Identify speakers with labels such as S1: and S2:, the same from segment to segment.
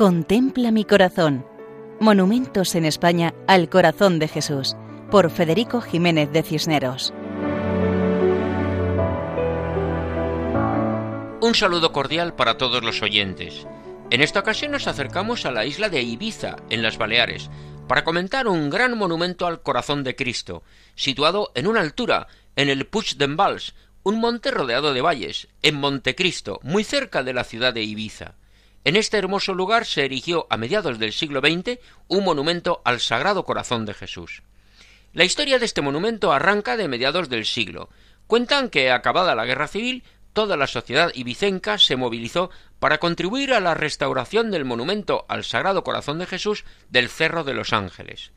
S1: Contempla mi corazón. Monumentos en España al corazón de Jesús, por Federico Jiménez de Cisneros.
S2: Un saludo cordial para todos los oyentes. En esta ocasión nos acercamos a la isla de Ibiza, en las Baleares, para comentar un gran monumento al corazón de Cristo, situado en una altura, en el Puig d'en un monte rodeado de valles, en Montecristo, muy cerca de la ciudad de Ibiza. En este hermoso lugar se erigió a mediados del siglo XX un monumento al Sagrado Corazón de Jesús. La historia de este monumento arranca de mediados del siglo. Cuentan que, acabada la guerra civil, toda la sociedad ibicenca se movilizó para contribuir a la restauración del monumento al Sagrado Corazón de Jesús del Cerro de los Ángeles.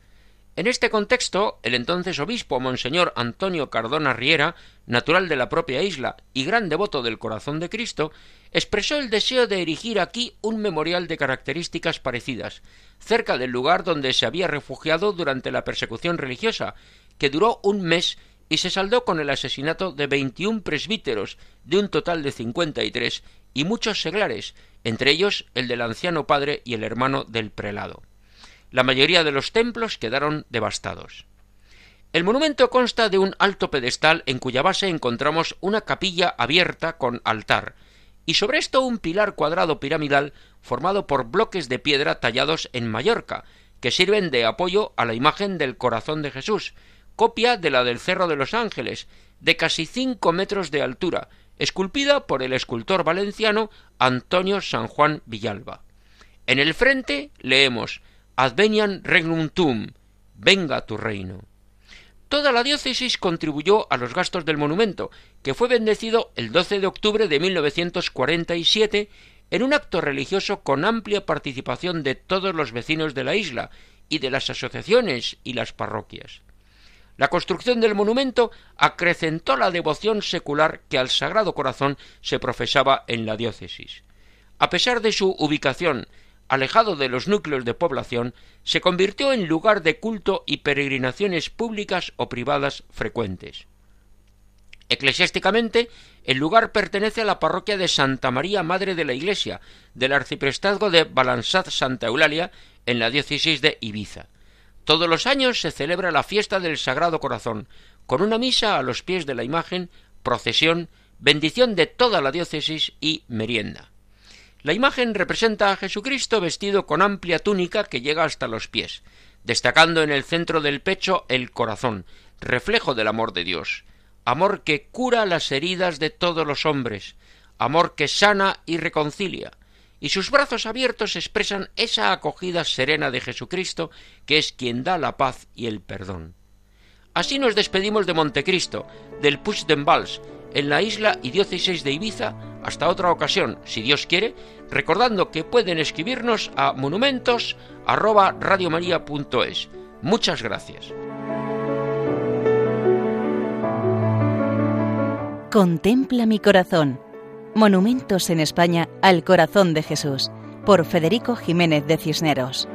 S2: En este contexto, el entonces obispo Monseñor Antonio Cardona Riera, natural de la propia isla y gran devoto del Corazón de Cristo, expresó el deseo de erigir aquí un memorial de características parecidas, cerca del lugar donde se había refugiado durante la persecución religiosa, que duró un mes y se saldó con el asesinato de veintiún presbíteros de un total de cincuenta y tres y muchos seglares, entre ellos el del anciano padre y el hermano del prelado. La mayoría de los templos quedaron devastados. El monumento consta de un alto pedestal en cuya base encontramos una capilla abierta con altar, y sobre esto un pilar cuadrado piramidal formado por bloques de piedra tallados en Mallorca, que sirven de apoyo a la imagen del corazón de Jesús, copia de la del Cerro de los Ángeles, de casi cinco metros de altura, esculpida por el escultor valenciano Antonio San Juan Villalba. En el frente leemos Advenian regnum tum, venga tu reino. Toda la diócesis contribuyó a los gastos del monumento, que fue bendecido el 12 de octubre de 1947 en un acto religioso con amplia participación de todos los vecinos de la isla y de las asociaciones y las parroquias. La construcción del monumento acrecentó la devoción secular que al Sagrado Corazón se profesaba en la diócesis. A pesar de su ubicación alejado de los núcleos de población, se convirtió en lugar de culto y peregrinaciones públicas o privadas frecuentes. Eclesiásticamente, el lugar pertenece a la parroquia de Santa María Madre de la Iglesia, del arciprestazgo de Balanzad Santa Eulalia, en la diócesis de Ibiza. Todos los años se celebra la fiesta del Sagrado Corazón, con una misa a los pies de la imagen, procesión, bendición de toda la diócesis y merienda. La imagen representa a Jesucristo vestido con amplia túnica que llega hasta los pies, destacando en el centro del pecho el corazón, reflejo del amor de Dios, amor que cura las heridas de todos los hombres, amor que sana y reconcilia, y sus brazos abiertos expresan esa acogida serena de Jesucristo, que es quien da la paz y el perdón. Así nos despedimos de Montecristo, del Puig d'en Vals, en la isla y diócesis de Ibiza, hasta otra ocasión, si Dios quiere, recordando que pueden escribirnos a monumentos@radiomaria.es. Muchas gracias.
S1: Contempla mi corazón. Monumentos en España al corazón de Jesús, por Federico Jiménez de Cisneros.